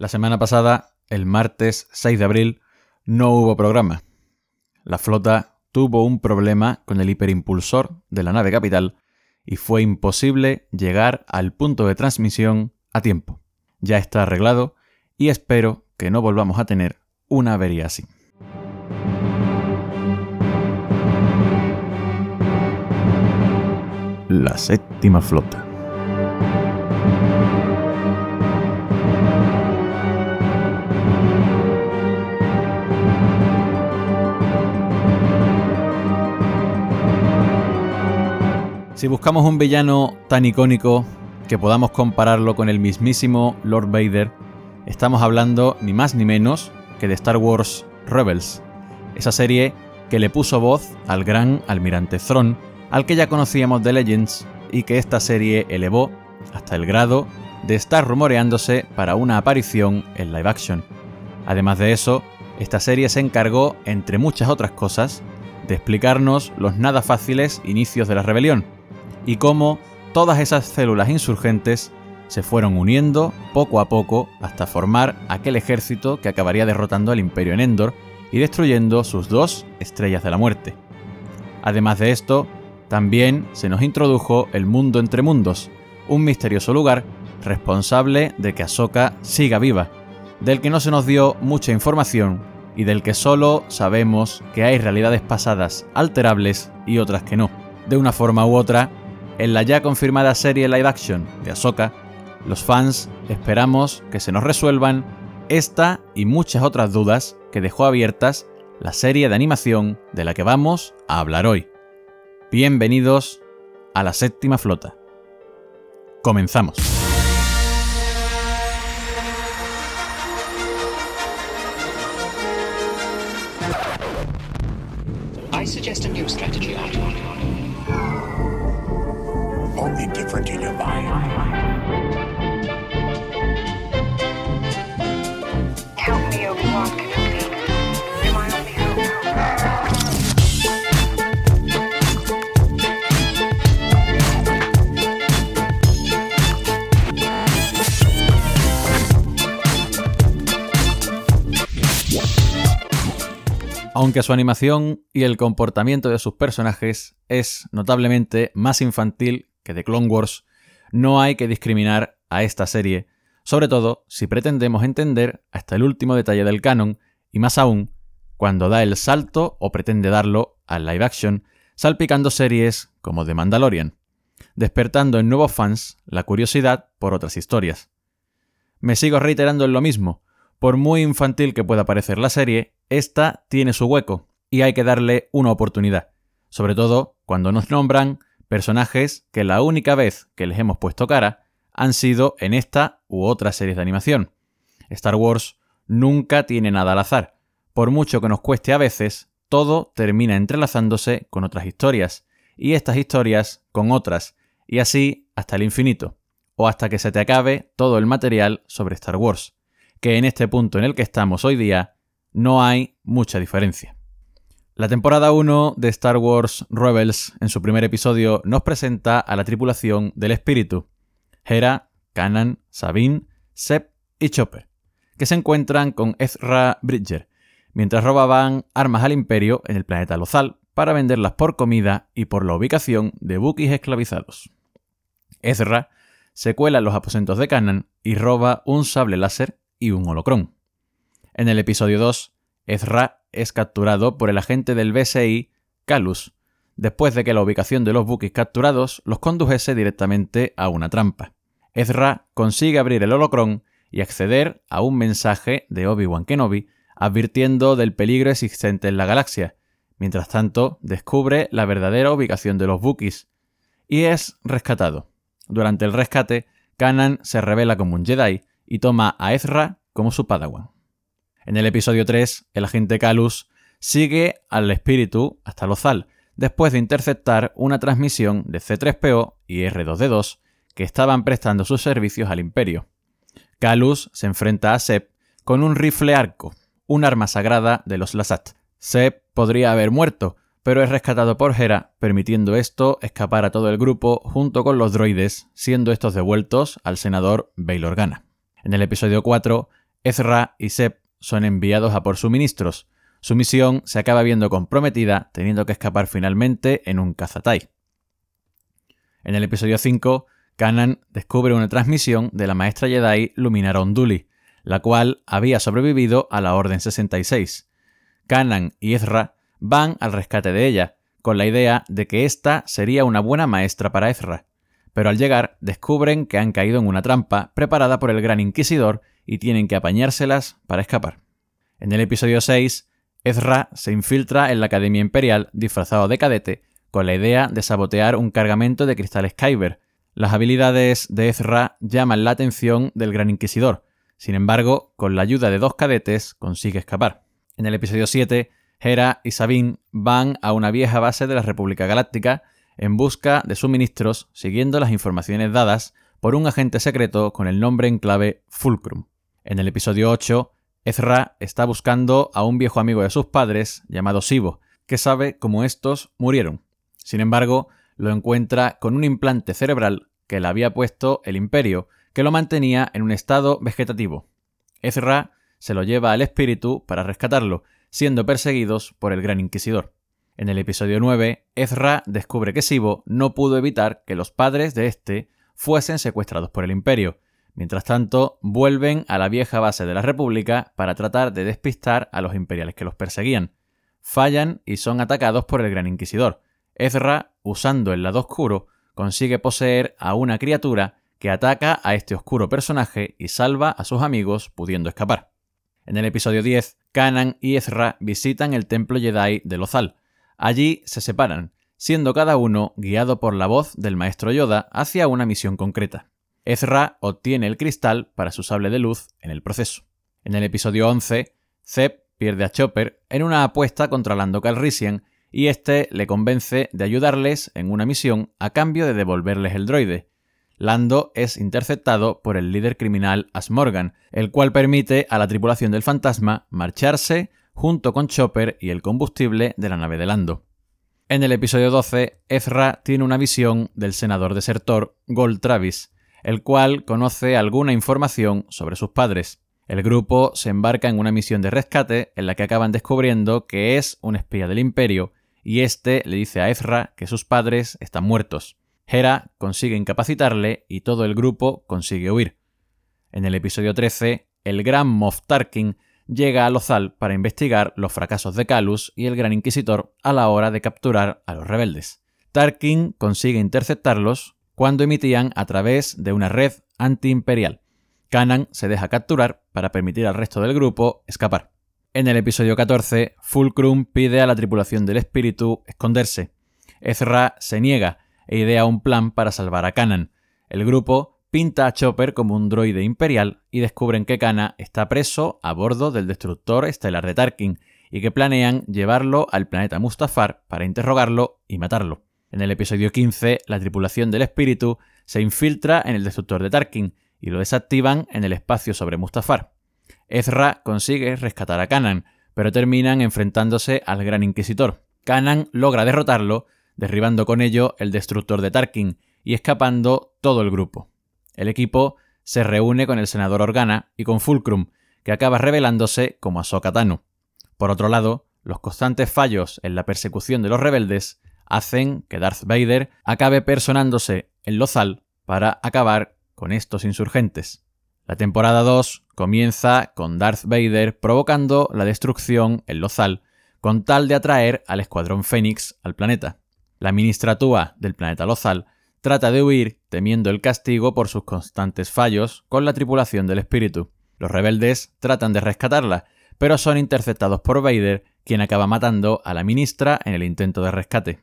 La semana pasada, el martes 6 de abril, no hubo programa. La flota tuvo un problema con el hiperimpulsor de la nave capital y fue imposible llegar al punto de transmisión a tiempo. Ya está arreglado y espero que no volvamos a tener una avería así. La séptima flota. Si buscamos un villano tan icónico que podamos compararlo con el mismísimo Lord Vader, estamos hablando ni más ni menos que de Star Wars Rebels, esa serie que le puso voz al gran almirante Thrawn, al que ya conocíamos de Legends y que esta serie elevó hasta el grado de estar rumoreándose para una aparición en live action. Además de eso, esta serie se encargó, entre muchas otras cosas, de explicarnos los nada fáciles inicios de la rebelión, y cómo todas esas células insurgentes se fueron uniendo poco a poco hasta formar aquel ejército que acabaría derrotando al imperio en Endor y destruyendo sus dos estrellas de la muerte. Además de esto, también se nos introdujo el mundo entre mundos, un misterioso lugar responsable de que Ahsoka siga viva, del que no se nos dio mucha información y del que solo sabemos que hay realidades pasadas alterables y otras que no. De una forma u otra, en la ya confirmada serie live action de Ahsoka, los fans esperamos que se nos resuelvan esta y muchas otras dudas que dejó abiertas la serie de animación de la que vamos a hablar hoy. Bienvenidos a la séptima flota. Comenzamos. Aunque su animación y el comportamiento de sus personajes es notablemente más infantil que de Clone Wars, no hay que discriminar a esta serie, sobre todo si pretendemos entender hasta el último detalle del canon, y más aún cuando da el salto o pretende darlo al live action, salpicando series como The Mandalorian, despertando en nuevos fans la curiosidad por otras historias. Me sigo reiterando en lo mismo, por muy infantil que pueda parecer la serie, esta tiene su hueco y hay que darle una oportunidad, sobre todo cuando nos nombran personajes que la única vez que les hemos puesto cara han sido en esta u otras series de animación. Star Wars nunca tiene nada al azar. Por mucho que nos cueste a veces, todo termina entrelazándose con otras historias, y estas historias con otras, y así hasta el infinito, o hasta que se te acabe todo el material sobre Star Wars, que en este punto en el que estamos hoy día no hay mucha diferencia. La temporada 1 de Star Wars Rebels, en su primer episodio, nos presenta a la tripulación del espíritu, Hera, Kanan, Sabine, Sep y Chopper, que se encuentran con Ezra Bridger, mientras robaban armas al imperio en el planeta Lothal para venderlas por comida y por la ubicación de buques esclavizados. Ezra se cuela en los aposentos de Kanan y roba un sable láser y un holocrón. En el episodio 2, Ezra es capturado por el agente del BSI, Calus, después de que la ubicación de los buques capturados los condujese directamente a una trampa. Ezra consigue abrir el holocrón y acceder a un mensaje de Obi-Wan Kenobi advirtiendo del peligro existente en la galaxia. Mientras tanto, descubre la verdadera ubicación de los buques y es rescatado. Durante el rescate, Kanan se revela como un Jedi y toma a Ezra como su padawan. En el episodio 3, el agente Calus sigue al espíritu hasta Lothal, después de interceptar una transmisión de C3PO y R2D2 que estaban prestando sus servicios al imperio. Calus se enfrenta a Sep con un rifle arco, un arma sagrada de los Lasat. Sep podría haber muerto, pero es rescatado por Hera, permitiendo esto escapar a todo el grupo junto con los droides, siendo estos devueltos al senador Bail Organa. En el episodio 4, Ezra y Seb son enviados a por suministros. Su misión se acaba viendo comprometida, teniendo que escapar finalmente en un cazatai. En el episodio 5, Kanan descubre una transmisión de la maestra Jedi Luminara Unduli, la cual había sobrevivido a la Orden 66. Kanan y Ezra van al rescate de ella, con la idea de que ésta sería una buena maestra para Ezra. Pero al llegar descubren que han caído en una trampa preparada por el Gran Inquisidor y tienen que apañárselas para escapar. En el episodio 6, Ezra se infiltra en la Academia Imperial disfrazado de cadete con la idea de sabotear un cargamento de cristal Kyber. Las habilidades de Ezra llaman la atención del Gran Inquisidor. Sin embargo, con la ayuda de dos cadetes consigue escapar. En el episodio 7, Hera y Sabine van a una vieja base de la República Galáctica en busca de suministros siguiendo las informaciones dadas por un agente secreto con el nombre en clave Fulcrum. En el episodio 8, Ezra está buscando a un viejo amigo de sus padres llamado Sibo, que sabe cómo estos murieron. Sin embargo, lo encuentra con un implante cerebral que le había puesto el imperio, que lo mantenía en un estado vegetativo. Ezra se lo lleva al espíritu para rescatarlo, siendo perseguidos por el Gran Inquisidor. En el episodio 9, Ezra descubre que Sibo no pudo evitar que los padres de este fuesen secuestrados por el imperio. Mientras tanto, vuelven a la vieja base de la República para tratar de despistar a los imperiales que los perseguían. Fallan y son atacados por el Gran Inquisidor. Ezra, usando el lado oscuro, consigue poseer a una criatura que ataca a este oscuro personaje y salva a sus amigos pudiendo escapar. En el episodio 10, Kanan y Ezra visitan el templo Jedi de Lothal. Allí se separan, siendo cada uno guiado por la voz del maestro Yoda hacia una misión concreta. Ezra obtiene el cristal para su sable de luz en el proceso. En el episodio 11, Zeb pierde a Chopper en una apuesta contra Lando Calrissian y este le convence de ayudarles en una misión a cambio de devolverles el droide. Lando es interceptado por el líder criminal Asmorgan, el cual permite a la tripulación del fantasma marcharse junto con Chopper y el combustible de la nave de Lando. En el episodio 12, Ezra tiene una visión del senador desertor Gold Travis, el cual conoce alguna información sobre sus padres. El grupo se embarca en una misión de rescate en la que acaban descubriendo que es un espía del imperio y este le dice a Ezra que sus padres están muertos. Hera consigue incapacitarle y todo el grupo consigue huir. En el episodio 13, el gran Moff Tarkin llega a Lothal para investigar los fracasos de Calus y el Gran Inquisitor a la hora de capturar a los rebeldes. Tarkin consigue interceptarlos cuando emitían a través de una red antiimperial. Kanan se deja capturar para permitir al resto del grupo escapar. En el episodio 14, Fulcrum pide a la tripulación del espíritu esconderse. Ezra se niega e idea un plan para salvar a Kanan. El grupo pinta a Chopper como un droide imperial y descubren que Kana está preso a bordo del destructor estelar de Tarkin y que planean llevarlo al planeta Mustafar para interrogarlo y matarlo. En el episodio 15, la tripulación del espíritu se infiltra en el destructor de Tarkin y lo desactivan en el espacio sobre Mustafar. Ezra consigue rescatar a Kanan, pero terminan enfrentándose al Gran Inquisitor. Kanan logra derrotarlo, derribando con ello el destructor de Tarkin y escapando todo el grupo. El equipo se reúne con el senador Organa y con Fulcrum, que acaba revelándose como Ahsoka Tano. Por otro lado, los constantes fallos en la persecución de los rebeldes hacen que Darth Vader acabe personándose en Lothal para acabar con estos insurgentes. La temporada 2 comienza con Darth Vader provocando la destrucción en Lothal con tal de atraer al Escuadrón Fénix al planeta. La ministratúa del planeta Lothal trata de huir temiendo el castigo por sus constantes fallos con la tripulación del espíritu. Los rebeldes tratan de rescatarla, pero son interceptados por Vader, quien acaba matando a la ministra en el intento de rescate.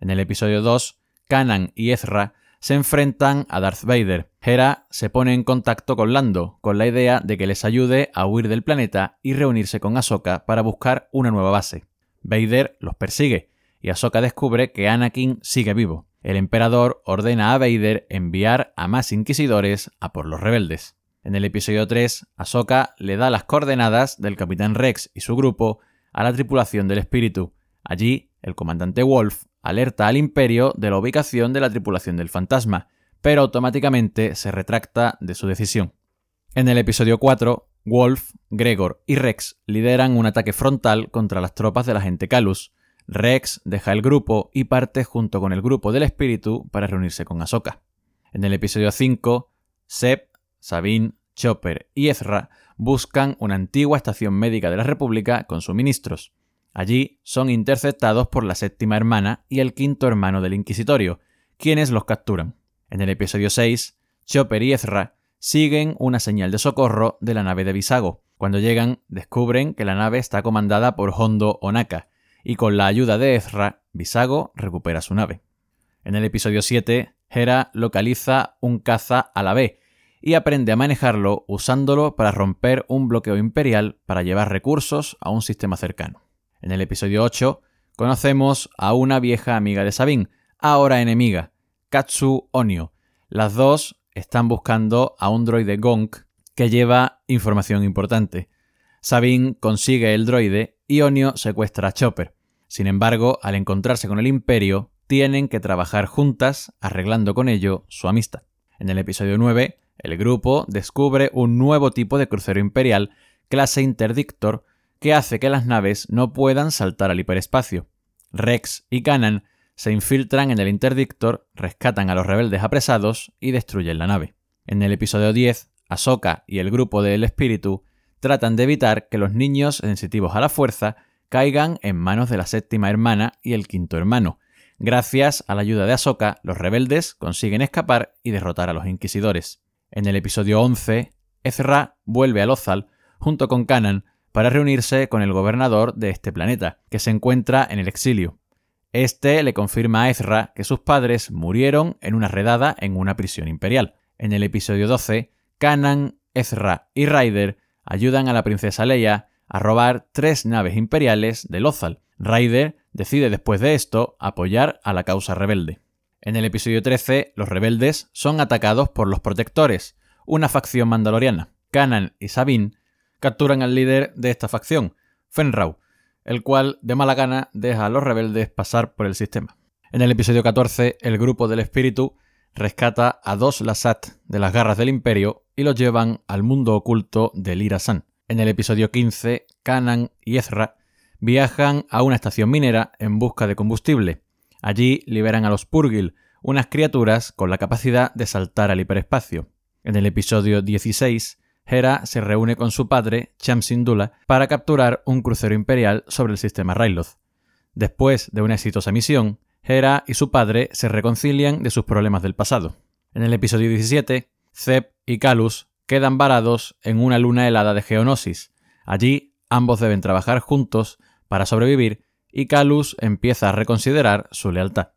En el episodio 2, Kanan y Ezra se enfrentan a Darth Vader. Hera se pone en contacto con Lando, con la idea de que les ayude a huir del planeta y reunirse con Ahsoka para buscar una nueva base. Vader los persigue, y Ahsoka descubre que Anakin sigue vivo. El emperador ordena a Vader enviar a más inquisidores a por los rebeldes. En el episodio 3, Ahsoka le da las coordenadas del capitán Rex y su grupo a la tripulación del espíritu. Allí, el comandante Wolf alerta al imperio de la ubicación de la tripulación del fantasma, pero automáticamente se retracta de su decisión. En el episodio 4, Wolf, Gregor y Rex lideran un ataque frontal contra las tropas del agente Calus. Rex deja el grupo y parte junto con el grupo del espíritu para reunirse con Ahsoka. En el episodio 5, Seb, Sabine, Chopper y Ezra buscan una antigua estación médica de la República con suministros. Allí son interceptados por la séptima hermana y el quinto hermano del Inquisitorio, quienes los capturan. En el episodio 6, Chopper y Ezra siguen una señal de socorro de la nave de Visago. Cuando llegan, descubren que la nave está comandada por Hondo Onaka, y con la ayuda de Ezra, Visago recupera su nave. En el episodio 7, Hera localiza un caza a la B y aprende a manejarlo usándolo para romper un bloqueo imperial para llevar recursos a un sistema cercano. En el episodio 8 conocemos a una vieja amiga de Sabine, ahora enemiga, Katsu Onio. Las dos están buscando a un droide Gonk que lleva información importante. Sabine consigue el droide y Onio secuestra a Chopper. Sin embargo, al encontrarse con el Imperio, tienen que trabajar juntas, arreglando con ello su amistad. En el episodio 9, el grupo descubre un nuevo tipo de crucero imperial, clase Interdictor, que hace que las naves no puedan saltar al hiperespacio. Rex y Kanan se infiltran en el Interdictor, rescatan a los rebeldes apresados y destruyen la nave. En el episodio 10, Ahsoka y el grupo del espíritu tratan de evitar que los niños sensitivos a la fuerza caigan en manos de la séptima hermana y el quinto hermano. Gracias a la ayuda de Ahsoka, los rebeldes consiguen escapar y derrotar a los inquisidores. En el episodio 11, Ezra vuelve a Lothal junto con Kanan para reunirse con el gobernador de este planeta, que se encuentra en el exilio. Este le confirma a Ezra que sus padres murieron en una redada en una prisión imperial. En el episodio 12, Kanan, Ezra y Ryder ayudan a la princesa Leia a robar tres naves imperiales de Lothal. Ryder decide después de esto apoyar a la causa rebelde. En el episodio 13, los rebeldes son atacados por los protectores, una facción mandaloriana. Kanan y Sabine capturan al líder de esta facción, Fenrau, el cual de mala gana deja a los rebeldes pasar por el sistema. En el episodio 14, el grupo del espíritu rescata a dos Lasat de las garras del imperio y los llevan al mundo oculto de Lira San. En el episodio 15, Kanan y Ezra viajan a una estación minera en busca de combustible. Allí liberan a los Purgil, unas criaturas con la capacidad de saltar al hiperespacio. En el episodio 16, Hera se reúne con su padre, Cham Syndulla, para capturar un crucero imperial sobre el sistema Ryloth. Después de una exitosa misión, Hera y su padre se reconcilian de sus problemas del pasado. En el episodio 17, Zeb y Kalus quedan varados en una luna helada de Geonosis. Allí ambos deben trabajar juntos para sobrevivir y Kalus empieza a reconsiderar su lealtad.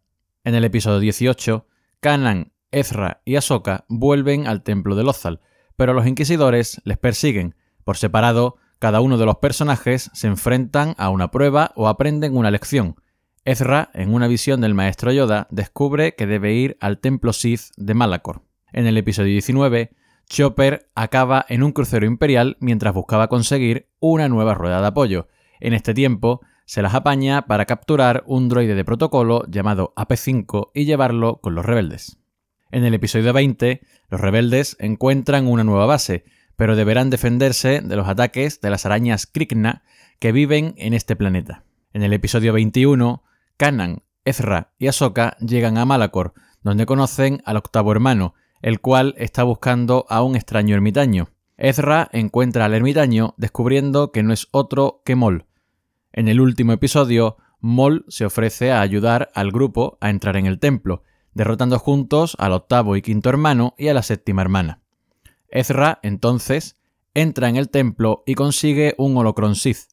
En el episodio 18, Kanan, Ezra y Ahsoka vuelven al templo de Lothal, pero los inquisidores les persiguen. Por separado, cada uno de los personajes se enfrentan a una prueba o aprenden una lección. Ezra, en una visión del maestro Yoda, descubre que debe ir al templo Sith de Malacor. En el episodio 19, Chopper acaba en un crucero imperial mientras buscaba conseguir una nueva rueda de apoyo. En este tiempo, se las apaña para capturar un droide de protocolo llamado AP5 y llevarlo con los rebeldes. En el episodio 20, los rebeldes encuentran una nueva base, pero deberán defenderse de los ataques de las arañas Krikna que viven en este planeta. En el episodio 21, Kanan, Ezra y Ahsoka llegan a Malacor, donde conocen al octavo hermano, el cual está buscando a un extraño ermitaño. Ezra encuentra al ermitaño descubriendo que no es otro que Mol. En el último episodio, Mol se ofrece a ayudar al grupo a entrar en el templo, derrotando juntos al octavo y quinto hermano y a la séptima hermana. Ezra, entonces, entra en el templo y consigue un holocron Sith.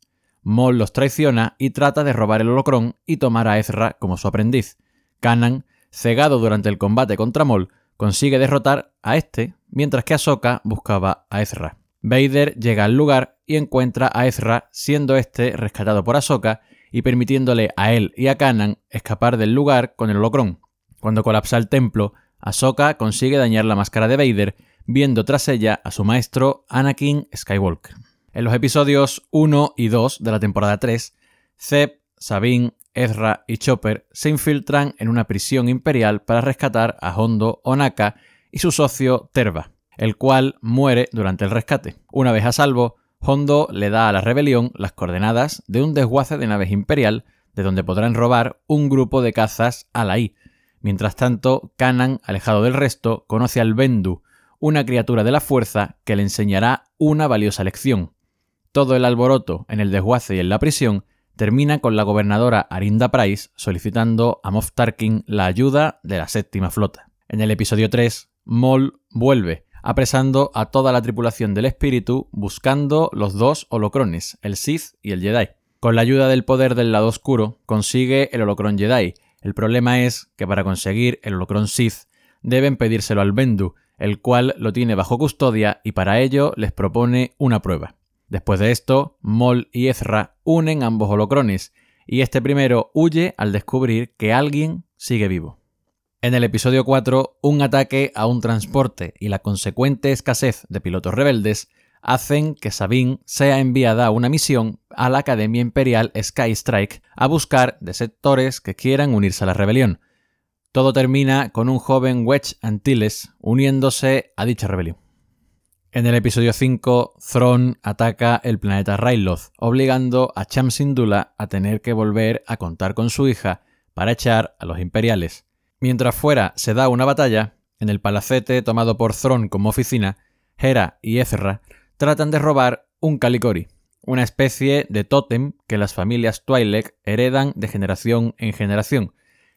Mol los traiciona y trata de robar el holocron y tomar a Ezra como su aprendiz. Kanan, cegado durante el combate contra Mol, consigue derrotar a este, mientras que Ahsoka buscaba a Ezra. Vader llega al lugar y encuentra a Ezra, siendo este rescatado por Ahsoka y permitiéndole a él y a Kanan escapar del lugar con el holocron. Cuando colapsa el templo, Ahsoka consigue dañar la máscara de Vader, viendo tras ella a su maestro Anakin Skywalker. En los episodios 1 y 2 de la temporada 3, Zeb, Sabine, Ezra y Chopper se infiltran en una prisión imperial para rescatar a Hondo Onaka y su socio Terva. el cual muere durante el rescate. Una vez a salvo, Hondo le da a la rebelión las coordenadas de un desguace de naves imperial de donde podrán robar un grupo de cazas a la I. Mientras tanto, Kanan, alejado del resto, conoce al Bendu, una criatura de la fuerza que le enseñará una valiosa lección. Todo el alboroto en el desguace y en la prisión termina con la gobernadora Arinda Price solicitando a Moff Tarkin la ayuda de la séptima flota. En el episodio 3, Maul vuelve, apresando a toda la tripulación del espíritu buscando los dos holocrones, el Sith y el Jedi. Con la ayuda del poder del lado oscuro, consigue el holocron Jedi. El problema es que para conseguir el holocron Sith deben pedírselo al Bendu, el cual lo tiene bajo custodia y para ello les propone una prueba. Después de esto, Mol y Ezra unen ambos holocrones, y este primero huye al descubrir que alguien sigue vivo. En el episodio 4, un ataque a un transporte y la consecuente escasez de pilotos rebeldes hacen que Sabine sea enviada a una misión a la Academia Imperial Sky Strike a buscar desertores que quieran unirse a la rebelión. Todo termina con un joven Wedge Antilles uniéndose a dicha rebelión. En el episodio 5, Thrawn ataca el planeta Ryloth, obligando a Cham Syndulla a tener que volver a contar con su hija para echar a los imperiales. Mientras fuera se da una batalla, en el palacete tomado por Thrawn como oficina, Hera y Ezra tratan de robar un Calicori, una especie de tótem que las familias Twi'lek heredan de generación en generación.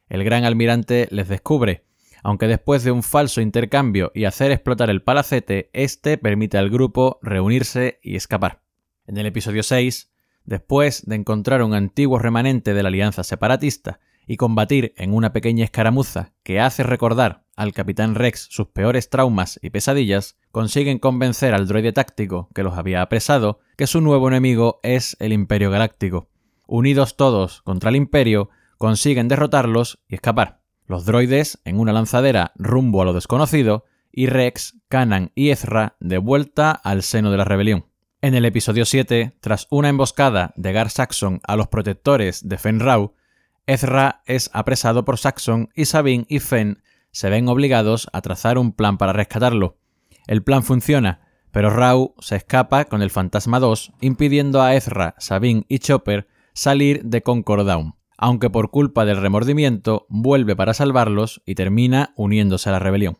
El gran almirante les descubre, aunque después de un falso intercambio y hacer explotar el palacete, este permite al grupo reunirse y escapar. En el episodio 6, después de encontrar un antiguo remanente de la alianza separatista y combatir en una pequeña escaramuza que hace recordar al capitán Rex sus peores traumas y pesadillas, consiguen convencer al droide táctico que los había apresado que su nuevo enemigo es el Imperio Galáctico. Unidos todos contra el Imperio, consiguen derrotarlos y escapar. Los droides en una lanzadera rumbo a lo desconocido y Rex, Kanan y Ezra de vuelta al seno de la rebelión. En el episodio 7, tras una emboscada de Gar Saxon a los protectores de Fenrau, Ezra es apresado por Saxon y Sabine y Fen se ven obligados a trazar un plan para rescatarlo. El plan funciona, pero Rau se escapa con el Fantasma 2, impidiendo a Ezra, Sabine y Chopper salir de Concord Down, aunque por culpa del remordimiento vuelve para salvarlos y termina uniéndose a la rebelión.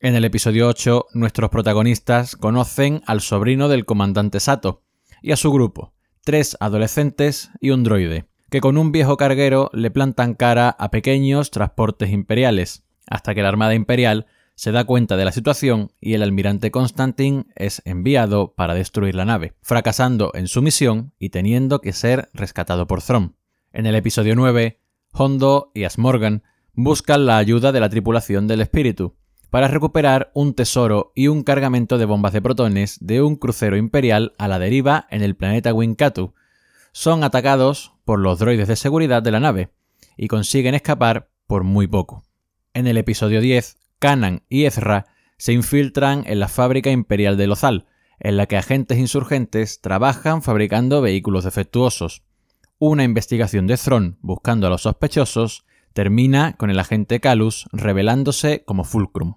En el episodio 8, nuestros protagonistas conocen al sobrino del comandante Sato y a su grupo, tres adolescentes y un droide, que con un viejo carguero le plantan cara a pequeños transportes imperiales, hasta que la Armada Imperial se da cuenta de la situación y el almirante Constantin es enviado para destruir la nave, fracasando en su misión y teniendo que ser rescatado por Thrawn. En el episodio 9, Hondo y Asmorgan buscan la ayuda de la tripulación del espíritu para recuperar un tesoro y un cargamento de bombas de protones de un crucero imperial a la deriva en el planeta Winkatu. Son atacados por los droides de seguridad de la nave y consiguen escapar por muy poco. En el episodio 10, Kanan y Ezra se infiltran en la fábrica imperial de Lozal, en la que agentes insurgentes trabajan fabricando vehículos defectuosos. Una investigación de Thron buscando a los sospechosos termina con el agente Calus revelándose como Fulcrum.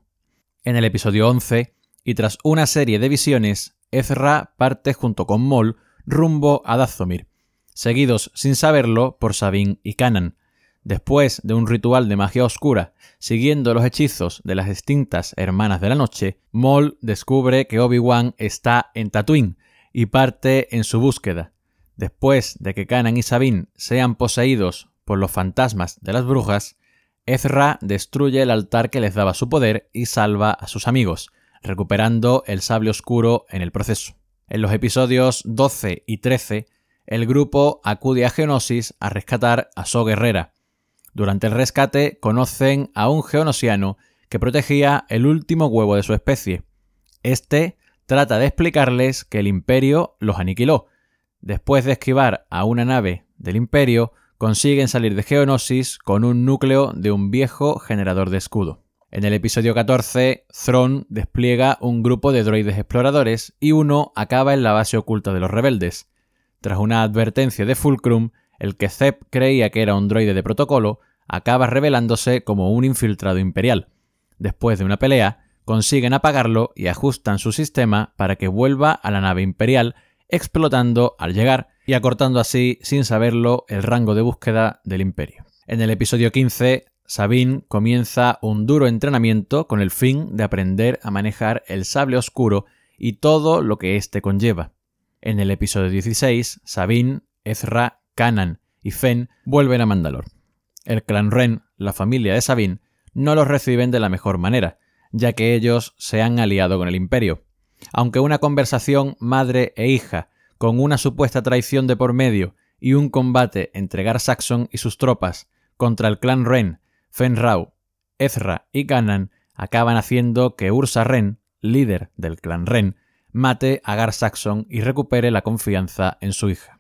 En el episodio 11, y tras una serie de visiones, Ezra parte junto con Maul rumbo a Dazomir, seguidos sin saberlo por Sabine y Kanan, Después de un ritual de magia oscura, siguiendo los hechizos de las extintas Hermanas de la Noche, Maul descubre que Obi-Wan está en Tatooine y parte en su búsqueda. Después de que Kanan y Sabine sean poseídos por los fantasmas de las brujas, Ezra destruye el altar que les daba su poder y salva a sus amigos, recuperando el sable oscuro en el proceso. En los episodios 12 y 13, el grupo acude a Geonosis a rescatar a So Guerrera, durante el rescate conocen a un geonosiano que protegía el último huevo de su especie. Este trata de explicarles que el imperio los aniquiló. Después de esquivar a una nave del imperio, consiguen salir de Geonosis con un núcleo de un viejo generador de escudo. En el episodio 14, Thrawn despliega un grupo de droides exploradores y uno acaba en la base oculta de los rebeldes. Tras una advertencia de Fulcrum, el que Zep creía que era un droide de protocolo, acaba revelándose como un infiltrado imperial. Después de una pelea, consiguen apagarlo y ajustan su sistema para que vuelva a la nave imperial, explotando al llegar y acortando así, sin saberlo, el rango de búsqueda del imperio. En el episodio 15, Sabine comienza un duro entrenamiento con el fin de aprender a manejar el sable oscuro y todo lo que éste conlleva. En el episodio 16, Sabine, Ezra, Kanan y Fen vuelven a Mandalor. El clan Ren, la familia de Sabine, no los reciben de la mejor manera, ya que ellos se han aliado con el imperio. Aunque una conversación madre e hija, con una supuesta traición de por medio y un combate entre Gar Saxon y sus tropas contra el clan Ren, Fenrau, Ezra y Kanan acaban haciendo que Ursa Ren, líder del clan Ren, mate a Gar Saxon y recupere la confianza en su hija.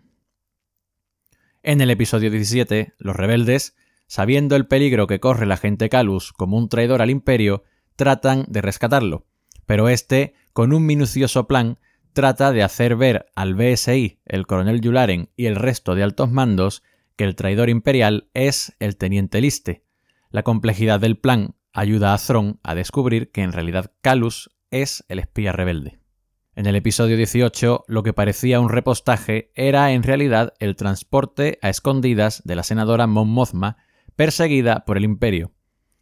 En el episodio 17, los rebeldes, sabiendo el peligro que corre la gente Calus como un traidor al imperio, tratan de rescatarlo, pero este, con un minucioso plan, trata de hacer ver al BSI, el coronel Yularen y el resto de altos mandos que el traidor imperial es el teniente Liste. La complejidad del plan ayuda a Thron a descubrir que en realidad Calus es el espía rebelde. En el episodio 18, lo que parecía un repostaje era en realidad el transporte a escondidas de la senadora Mon Mothma, perseguida por el Imperio.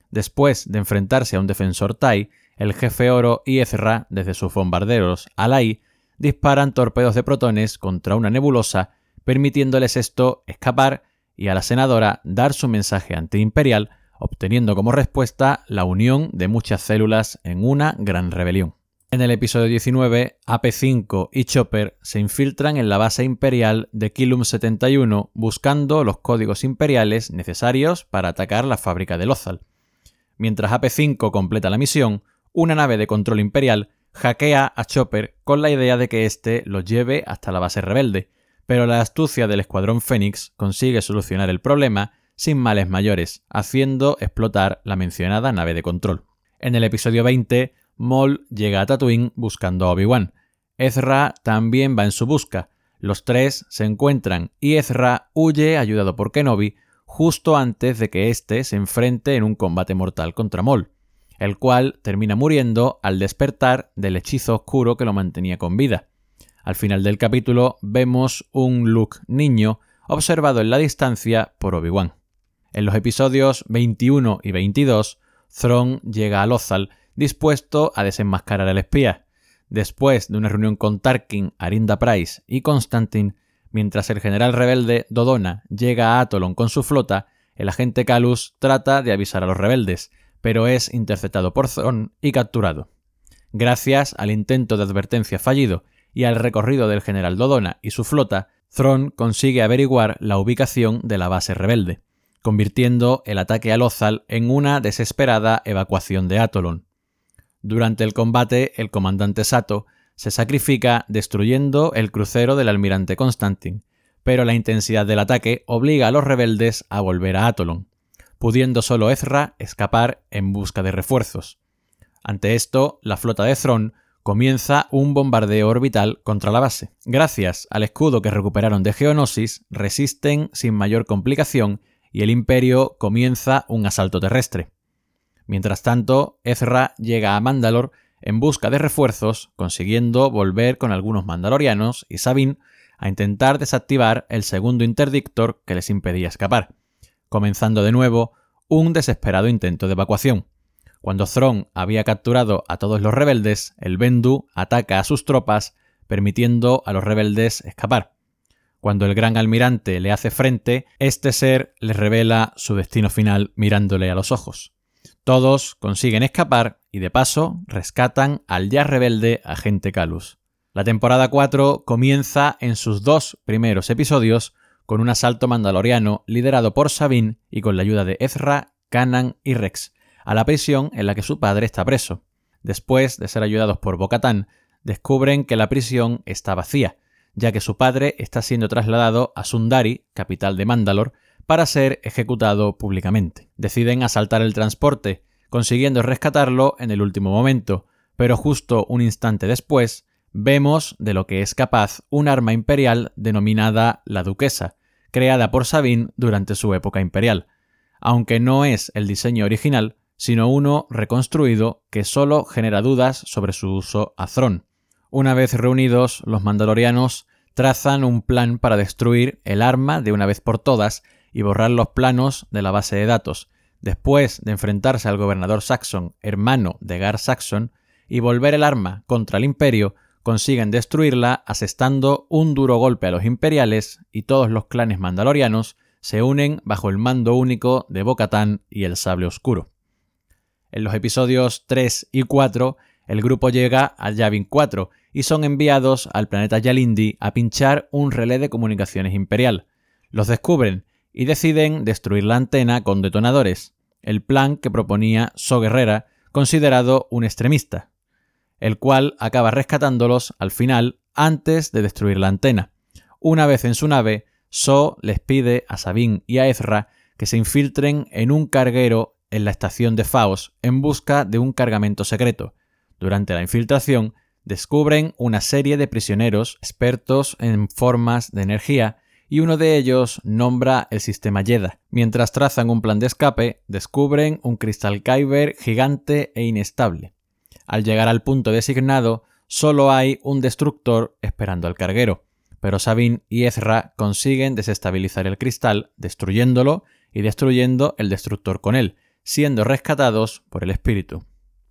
Después de enfrentarse a un defensor Tai, el jefe Oro y Ezra, desde sus bombarderos Alai, disparan torpedos de protones contra una nebulosa, permitiéndoles esto escapar y a la senadora dar su mensaje antiimperial, obteniendo como respuesta la unión de muchas células en una gran rebelión. En el episodio 19, AP5 y Chopper se infiltran en la base imperial de Kilum 71 buscando los códigos imperiales necesarios para atacar la fábrica de Lothal. Mientras AP5 completa la misión, una nave de control imperial hackea a Chopper con la idea de que éste los lleve hasta la base rebelde, pero la astucia del Escuadrón Fénix consigue solucionar el problema sin males mayores, haciendo explotar la mencionada nave de control. En el episodio 20, Maul llega a Tatooine buscando a Obi-Wan. Ezra también va en su busca. Los tres se encuentran y Ezra huye ayudado por Kenobi justo antes de que éste se enfrente en un combate mortal contra Maul, el cual termina muriendo al despertar del hechizo oscuro que lo mantenía con vida. Al final del capítulo vemos un Luke niño observado en la distancia por Obi-Wan. En los episodios 21 y 22, Thrawn llega a Lothal dispuesto a desenmascarar al espía. Después de una reunión con Tarkin, Arinda Price y Constantine, mientras el general rebelde Dodona llega a Atolon con su flota, el agente Calus trata de avisar a los rebeldes, pero es interceptado por Thrawn y capturado. Gracias al intento de advertencia fallido y al recorrido del general Dodona y su flota, Thrawn consigue averiguar la ubicación de la base rebelde, convirtiendo el ataque a Lothal en una desesperada evacuación de Atolon. Durante el combate, el comandante Sato se sacrifica destruyendo el crucero del almirante Constantin, pero la intensidad del ataque obliga a los rebeldes a volver a Atolon, pudiendo solo Ezra escapar en busca de refuerzos. Ante esto, la flota de Thrawn comienza un bombardeo orbital contra la base. Gracias al escudo que recuperaron de Geonosis, resisten sin mayor complicación y el imperio comienza un asalto terrestre. Mientras tanto, Ezra llega a Mandalor en busca de refuerzos, consiguiendo volver con algunos mandalorianos y Sabine a intentar desactivar el segundo interdictor que les impedía escapar, comenzando de nuevo un desesperado intento de evacuación. Cuando Thrawn había capturado a todos los rebeldes, el Bendu ataca a sus tropas, permitiendo a los rebeldes escapar. Cuando el gran almirante le hace frente, este ser les revela su destino final mirándole a los ojos. Todos consiguen escapar y de paso rescatan al ya rebelde agente Calus. La temporada 4 comienza en sus dos primeros episodios con un asalto mandaloriano liderado por Sabine y con la ayuda de Ezra, Kanan y Rex, a la prisión en la que su padre está preso. Después de ser ayudados por Bocatán, descubren que la prisión está vacía, ya que su padre está siendo trasladado a Sundari, capital de Mandalor, para ser ejecutado públicamente. Deciden asaltar el transporte, consiguiendo rescatarlo en el último momento, pero justo un instante después vemos de lo que es capaz un arma imperial denominada la Duquesa, creada por Sabine durante su época imperial. Aunque no es el diseño original, sino uno reconstruido que solo genera dudas sobre su uso a Thron. Una vez reunidos, los mandalorianos trazan un plan para destruir el arma de una vez por todas y borrar los planos de la base de datos, después de enfrentarse al gobernador Saxon, hermano de Gar Saxon, y volver el arma contra el imperio, consiguen destruirla asestando un duro golpe a los imperiales y todos los clanes mandalorianos se unen bajo el mando único de Bo-Katan y el Sable Oscuro. En los episodios 3 y 4, el grupo llega a Yavin 4 y son enviados al planeta Yalindi a pinchar un relé de comunicaciones imperial. Los descubren y deciden destruir la antena con detonadores, el plan que proponía So Guerrera, considerado un extremista, el cual acaba rescatándolos al final antes de destruir la antena. Una vez en su nave, So les pide a Sabine y a Ezra que se infiltren en un carguero en la estación de Faos en busca de un cargamento secreto. Durante la infiltración, descubren una serie de prisioneros expertos en formas de energía y uno de ellos nombra el sistema Yeda. Mientras trazan un plan de escape, descubren un cristal Kyber gigante e inestable. Al llegar al punto designado, solo hay un destructor esperando al carguero, pero Sabine y Ezra consiguen desestabilizar el cristal, destruyéndolo y destruyendo el destructor con él, siendo rescatados por el espíritu.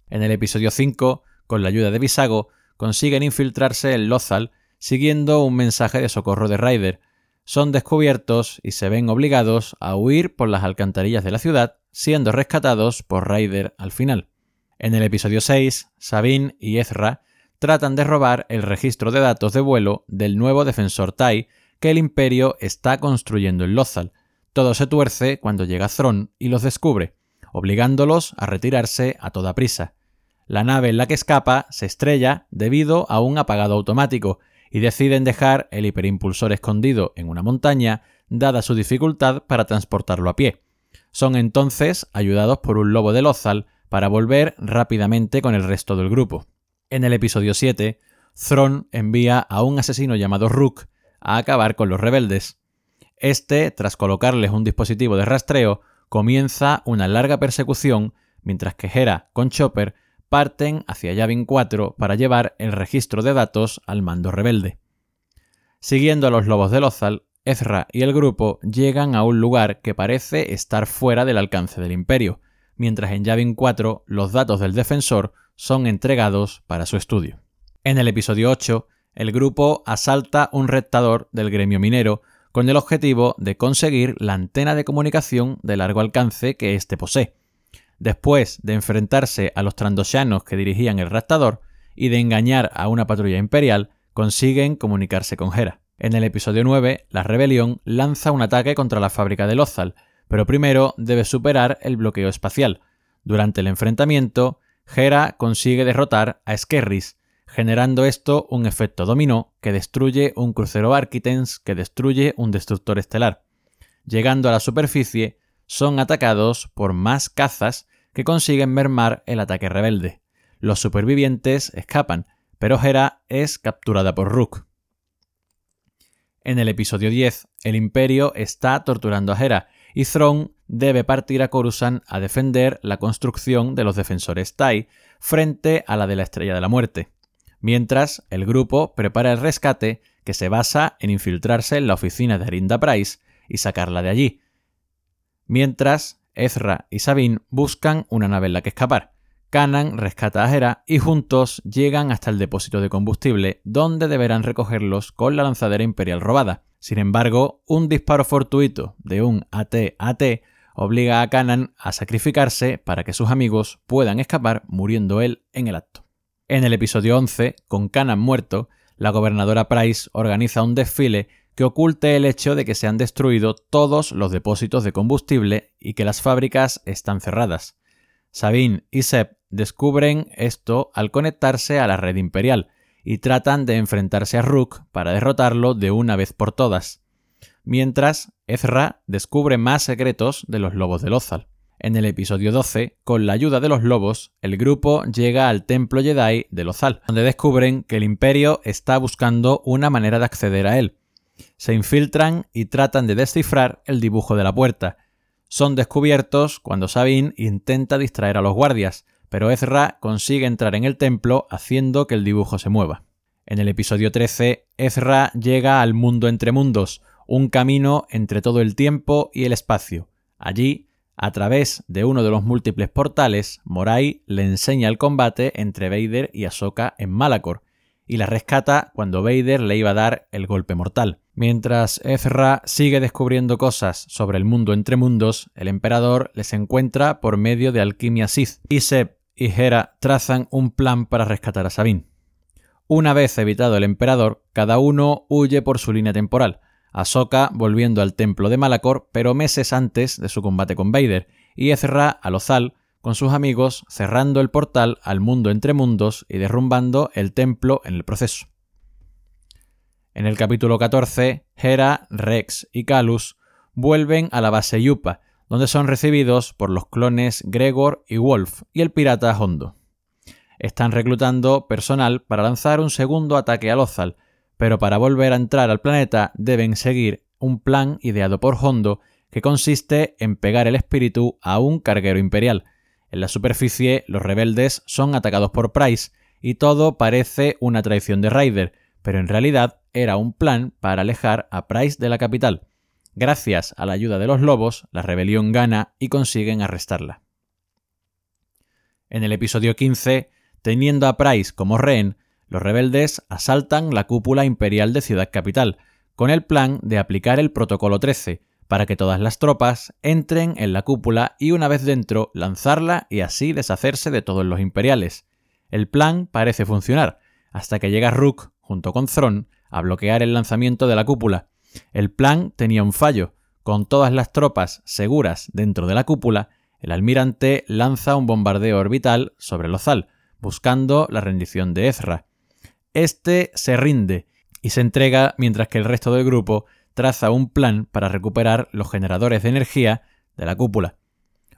En el episodio 5, con la ayuda de Visago, consiguen infiltrarse en Lothal siguiendo un mensaje de socorro de Ryder. Son descubiertos y se ven obligados a huir por las alcantarillas de la ciudad, siendo rescatados por Ryder al final. En el episodio 6, Sabine y Ezra tratan de robar el registro de datos de vuelo del nuevo defensor Tai que el Imperio está construyendo en Lothal. Todo se tuerce cuando llega Thron y los descubre, obligándolos a retirarse a toda prisa. La nave en la que escapa se estrella debido a un apagado automático y deciden dejar el hiperimpulsor escondido en una montaña, dada su dificultad para transportarlo a pie. Son entonces ayudados por un lobo de Lothal para volver rápidamente con el resto del grupo. En el episodio 7, Thron envía a un asesino llamado Rook a acabar con los rebeldes. Este, tras colocarles un dispositivo de rastreo, comienza una larga persecución, mientras que Hera, con Chopper, parten hacia Yavin 4 para llevar el registro de datos al mando rebelde. Siguiendo a los lobos de Lothal, Ezra y el grupo llegan a un lugar que parece estar fuera del alcance del Imperio, mientras en Yavin 4 los datos del defensor son entregados para su estudio. En el episodio 8, el grupo asalta un rectador del gremio minero con el objetivo de conseguir la antena de comunicación de largo alcance que éste posee. Después de enfrentarse a los trandoshanos que dirigían el raptador y de engañar a una patrulla imperial, consiguen comunicarse con Hera. En el episodio 9, la rebelión lanza un ataque contra la fábrica de Lothal, pero primero debe superar el bloqueo espacial. Durante el enfrentamiento, Hera consigue derrotar a Skerris, generando esto un efecto dominó que destruye un crucero Arquitens que destruye un destructor estelar. Llegando a la superficie, son atacados por más cazas que consiguen mermar el ataque rebelde. Los supervivientes escapan, pero Hera es capturada por Rook. En el episodio 10, el Imperio está torturando a Hera y Thrawn debe partir a Coruscant a defender la construcción de los defensores Tai frente a la de la Estrella de la Muerte, mientras el grupo prepara el rescate que se basa en infiltrarse en la oficina de Arinda Price y sacarla de allí, mientras Ezra y Sabine buscan una nave en la que escapar. Kanan rescata a Hera y juntos llegan hasta el depósito de combustible, donde deberán recogerlos con la lanzadera imperial robada. Sin embargo, un disparo fortuito de un AT-AT obliga a Kanan a sacrificarse para que sus amigos puedan escapar muriendo él en el acto. En el episodio 11, con Kanan muerto, la gobernadora Price organiza un desfile que oculte el hecho de que se han destruido todos los depósitos de combustible y que las fábricas están cerradas. Sabine y Seb descubren esto al conectarse a la red imperial, y tratan de enfrentarse a Rook para derrotarlo de una vez por todas. Mientras, Ezra descubre más secretos de los lobos de Lothal. En el episodio 12, con la ayuda de los lobos, el grupo llega al templo Jedi de Lothal, donde descubren que el imperio está buscando una manera de acceder a él. Se infiltran y tratan de descifrar el dibujo de la puerta. son descubiertos cuando Sabine intenta distraer a los guardias, pero Ezra consigue entrar en el templo haciendo que el dibujo se mueva. En el episodio 13, Ezra llega al mundo entre mundos, un camino entre todo el tiempo y el espacio. Allí, a través de uno de los múltiples portales, Morai le enseña el combate entre Vader y Ahsoka en Malacor, y la rescata cuando Vader le iba a dar el golpe mortal. Mientras Ezra sigue descubriendo cosas sobre el mundo entre mundos, el emperador les encuentra por medio de alquimia Sith, y Seb y Hera trazan un plan para rescatar a Sabine. Una vez evitado el emperador, cada uno huye por su línea temporal. Ahsoka volviendo al templo de Malacor, pero meses antes de su combate con Vader, y Ezra a Lothal con sus amigos cerrando el portal al mundo entre mundos y derrumbando el templo en el proceso. En el capítulo 14, Hera, Rex y Calus vuelven a la base Yupa, donde son recibidos por los clones Gregor y Wolf y el pirata Hondo están reclutando personal para lanzar un segundo ataque a Lothal, pero para volver a entrar al planeta deben seguir un plan ideado por Hondo que consiste en pegar el espíritu a un carguero imperial. En la superficie, los rebeldes son atacados por Price y todo parece una traición de Ryder, pero en realidad era un plan para alejar a Price de la capital. Gracias a la ayuda de los lobos, la rebelión gana y consiguen arrestarla. En el episodio 15, Teniendo a Price como rehén, los rebeldes asaltan la cúpula imperial de Ciudad Capital, con el plan de aplicar el Protocolo 13, para que todas las tropas entren en la cúpula y una vez dentro lanzarla y así deshacerse de todos los imperiales. El plan parece funcionar, hasta que llega Rook, junto con Thron, a bloquear el lanzamiento de la cúpula. El plan tenía un fallo. Con todas las tropas seguras dentro de la cúpula, el almirante lanza un bombardeo orbital sobre Lozal, buscando la rendición de Ezra. Este se rinde y se entrega mientras que el resto del grupo traza un plan para recuperar los generadores de energía de la cúpula.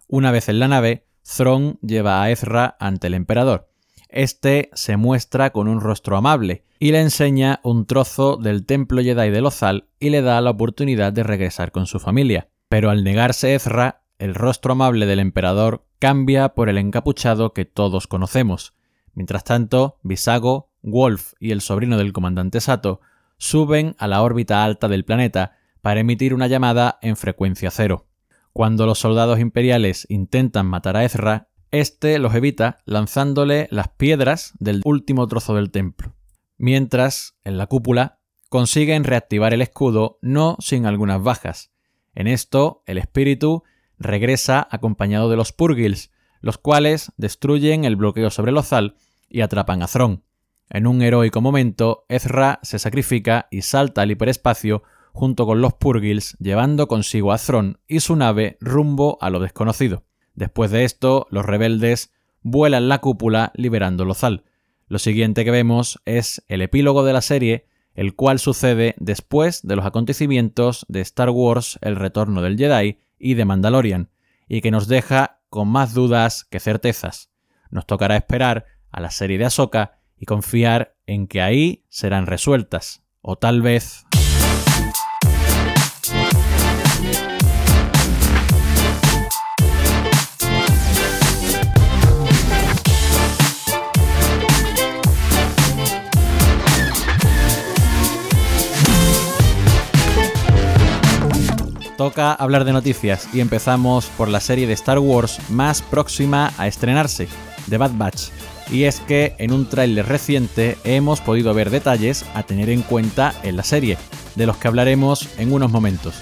Una vez en la nave, Thrawn lleva a Ezra ante el emperador. Este se muestra con un rostro amable y le enseña un trozo del templo Jedi de Lothal y le da la oportunidad de regresar con su familia. Pero al negarse Ezra, el rostro amable del emperador cambia por el encapuchado que todos conocemos. Mientras tanto, Visago, Wolf y el sobrino del comandante Sato suben a la órbita alta del planeta para emitir una llamada en frecuencia cero. Cuando los soldados imperiales intentan matar a Ezra, este los evita lanzándole las piedras del último trozo del templo. Mientras, en la cúpula, consiguen reactivar el escudo no sin algunas bajas. En esto, el espíritu regresa acompañado de los Purgils, los cuales destruyen el bloqueo sobre Lozal y atrapan a Thron. En un heroico momento, Ezra se sacrifica y salta al hiperespacio junto con los Purgils, llevando consigo a Thron y su nave rumbo a lo desconocido. Después de esto, los rebeldes vuelan la cúpula liberando Lozal. Lo siguiente que vemos es el epílogo de la serie, el cual sucede después de los acontecimientos de Star Wars El Retorno del Jedi y de Mandalorian, y que nos deja con más dudas que certezas. Nos tocará esperar a la serie de Ahsoka y confiar en que ahí serán resueltas, o tal vez toca hablar de noticias y empezamos por la serie de Star Wars más próxima a estrenarse, The Bad Batch. Y es que en un tráiler reciente hemos podido ver detalles a tener en cuenta en la serie, de los que hablaremos en unos momentos.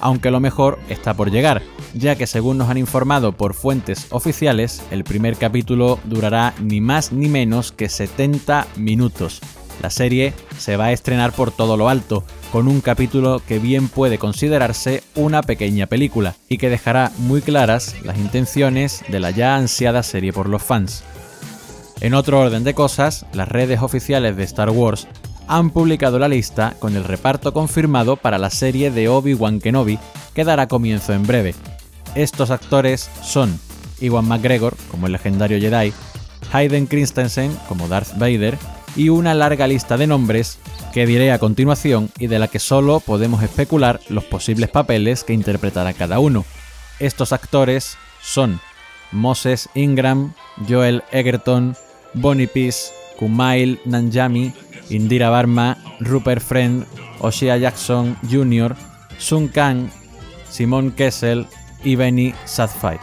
Aunque lo mejor está por llegar, ya que según nos han informado por fuentes oficiales, el primer capítulo durará ni más ni menos que 70 minutos. La serie se va a estrenar por todo lo alto, con un capítulo que bien puede considerarse una pequeña película y que dejará muy claras las intenciones de la ya ansiada serie por los fans. En otro orden de cosas, las redes oficiales de Star Wars han publicado la lista con el reparto confirmado para la serie de Obi-Wan Kenobi que dará comienzo en breve. Estos actores son Iwan McGregor como el legendario Jedi, Hayden Christensen como Darth Vader y una larga lista de nombres que diré a continuación y de la que solo podemos especular los posibles papeles que interpretará cada uno. Estos actores son Moses Ingram, Joel Egerton, Bonnie Peace, Kumail Nanjami, Indira Barma, Rupert Friend, Oshia Jackson Jr., Sun Kang, Simon Kessel y Benny Sadfight.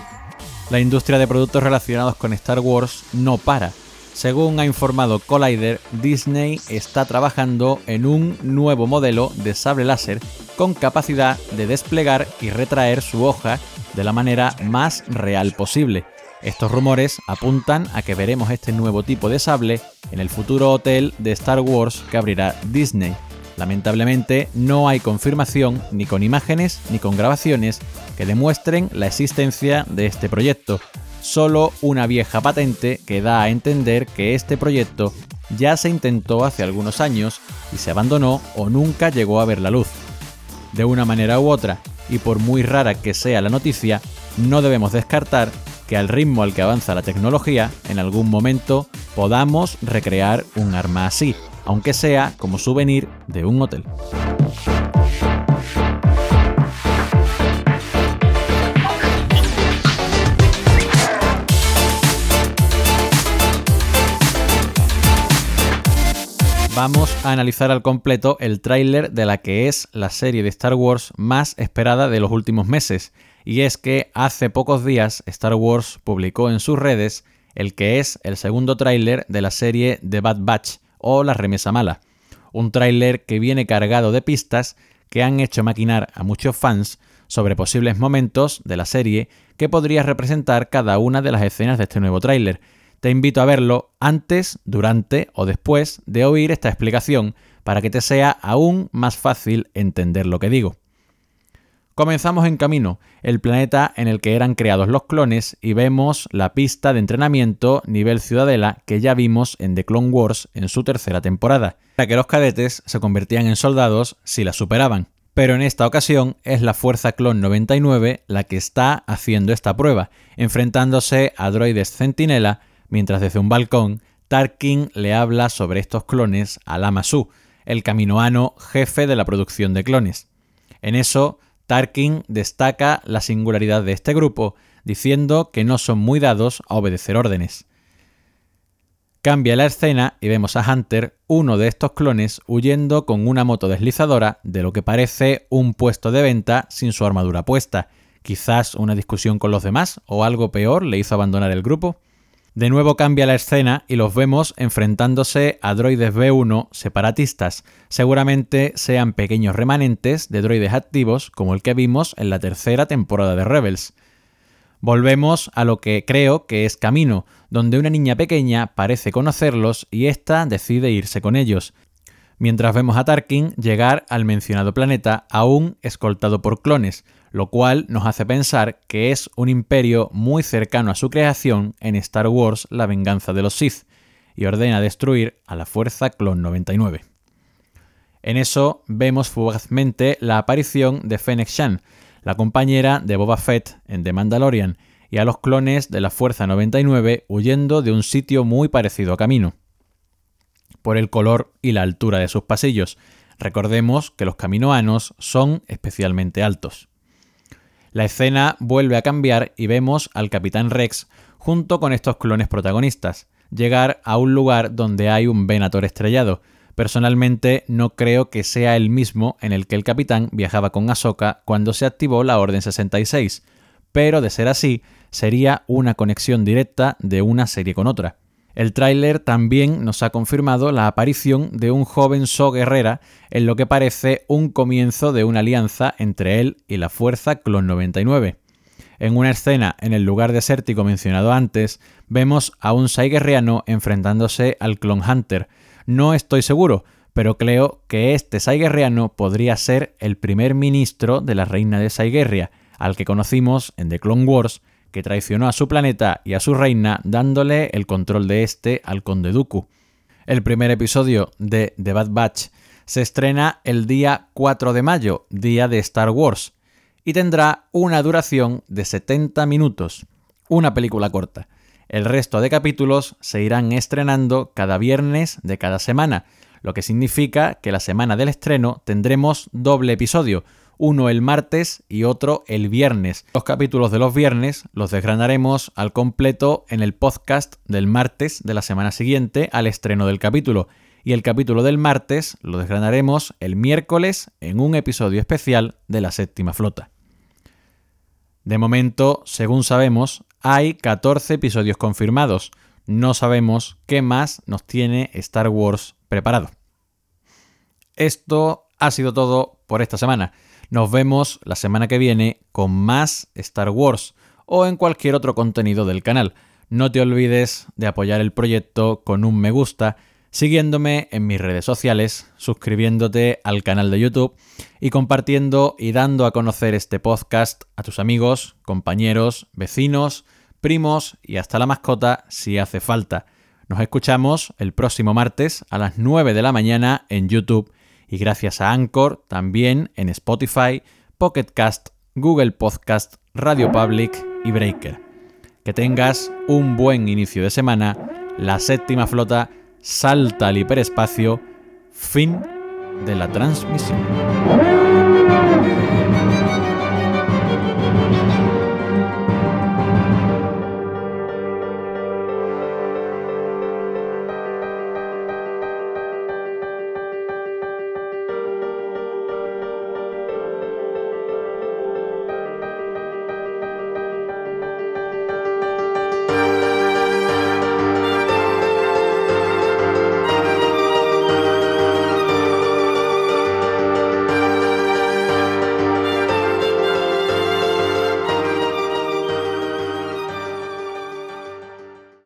La industria de productos relacionados con Star Wars no para. Según ha informado Collider, Disney está trabajando en un nuevo modelo de sable láser con capacidad de desplegar y retraer su hoja de la manera más real posible. Estos rumores apuntan a que veremos este nuevo tipo de sable en el futuro hotel de Star Wars que abrirá Disney. Lamentablemente no hay confirmación ni con imágenes ni con grabaciones que demuestren la existencia de este proyecto, solo una vieja patente que da a entender que este proyecto ya se intentó hace algunos años y se abandonó o nunca llegó a ver la luz. De una manera u otra, y por muy rara que sea la noticia, no debemos descartar que al ritmo al que avanza la tecnología, en algún momento podamos recrear un arma así, aunque sea como souvenir de un hotel. Vamos a analizar al completo el tráiler de la que es la serie de Star Wars más esperada de los últimos meses, y es que hace pocos días Star Wars publicó en sus redes el que es el segundo tráiler de la serie The Bad Batch o La Remesa Mala, un tráiler que viene cargado de pistas que han hecho maquinar a muchos fans sobre posibles momentos de la serie que podría representar cada una de las escenas de este nuevo tráiler, te invito a verlo antes, durante o después de oír esta explicación para que te sea aún más fácil entender lo que digo. Comenzamos en camino, el planeta en el que eran creados los clones y vemos la pista de entrenamiento nivel ciudadela que ya vimos en The Clone Wars en su tercera temporada, para que los cadetes se convertían en soldados si la superaban. Pero en esta ocasión es la Fuerza Clon 99 la que está haciendo esta prueba, enfrentándose a droides centinela mientras desde un balcón Tarkin le habla sobre estos clones a Lama Su, el caminoano jefe de la producción de clones. En eso, Tarkin destaca la singularidad de este grupo, diciendo que no son muy dados a obedecer órdenes. Cambia la escena y vemos a Hunter, uno de estos clones, huyendo con una moto deslizadora de lo que parece un puesto de venta sin su armadura puesta. Quizás una discusión con los demás o algo peor le hizo abandonar el grupo. De nuevo cambia la escena y los vemos enfrentándose a droides B1 separatistas. Seguramente sean pequeños remanentes de droides activos como el que vimos en la tercera temporada de Rebels. Volvemos a lo que creo que es Camino, donde una niña pequeña parece conocerlos y ésta decide irse con ellos. Mientras vemos a Tarkin llegar al mencionado planeta aún escoltado por clones, lo cual nos hace pensar que es un imperio muy cercano a su creación en Star Wars La venganza de los Sith, y ordena destruir a la Fuerza Clon 99. En eso vemos fugazmente la aparición de Fennec Shan, la compañera de Boba Fett en The Mandalorian, y a los clones de la Fuerza 99 huyendo de un sitio muy parecido a Camino. Por el color y la altura de sus pasillos, recordemos que los caminoanos son especialmente altos. La escena vuelve a cambiar y vemos al Capitán Rex junto con estos clones protagonistas, llegar a un lugar donde hay un Venator estrellado. Personalmente no creo que sea el mismo en el que el capitán viajaba con Ahsoka cuando se activó la Orden 66, pero de ser así, sería una conexión directa de una serie con otra. El tráiler también nos ha confirmado la aparición de un joven So Guerrera en lo que parece un comienzo de una alianza entre él y la Fuerza Clon 99. En una escena en el lugar desértico mencionado antes, vemos a un Sai Guerriano enfrentándose al Clon Hunter. No estoy seguro, pero creo que este Sai Guerriano podría ser el primer ministro de la reina de Saigerria, al que conocimos en The Clone Wars que traicionó a su planeta y a su reina dándole el control de este al conde Dooku. El primer episodio de The Bad Batch se estrena el día 4 de mayo, día de Star Wars, y tendrá una duración de 70 minutos, una película corta. El resto de capítulos se irán estrenando cada viernes de cada semana, lo que significa que la semana del estreno tendremos doble episodio, uno el martes y otro el viernes. Los capítulos de los viernes los desgranaremos al completo en el podcast del martes de la semana siguiente al estreno del capítulo. Y el capítulo del martes lo desgranaremos el miércoles en un episodio especial de la séptima flota. De momento, según sabemos, hay 14 episodios confirmados. No sabemos qué más nos tiene Star Wars preparado. Esto ha sido todo por esta semana. Nos vemos la semana que viene con más Star Wars o en cualquier otro contenido del canal. No te olvides de apoyar el proyecto con un me gusta, siguiéndome en mis redes sociales, suscribiéndote al canal de YouTube y compartiendo y dando a conocer este podcast a tus amigos, compañeros, vecinos, primos y hasta la mascota si hace falta. Nos escuchamos el próximo martes a las 9 de la mañana en YouTube y gracias a Anchor también en Spotify, Pocket Cast, Google Podcast, Radio Public y Breaker. Que tengas un buen inicio de semana. La séptima flota salta al hiperespacio. Fin de la transmisión.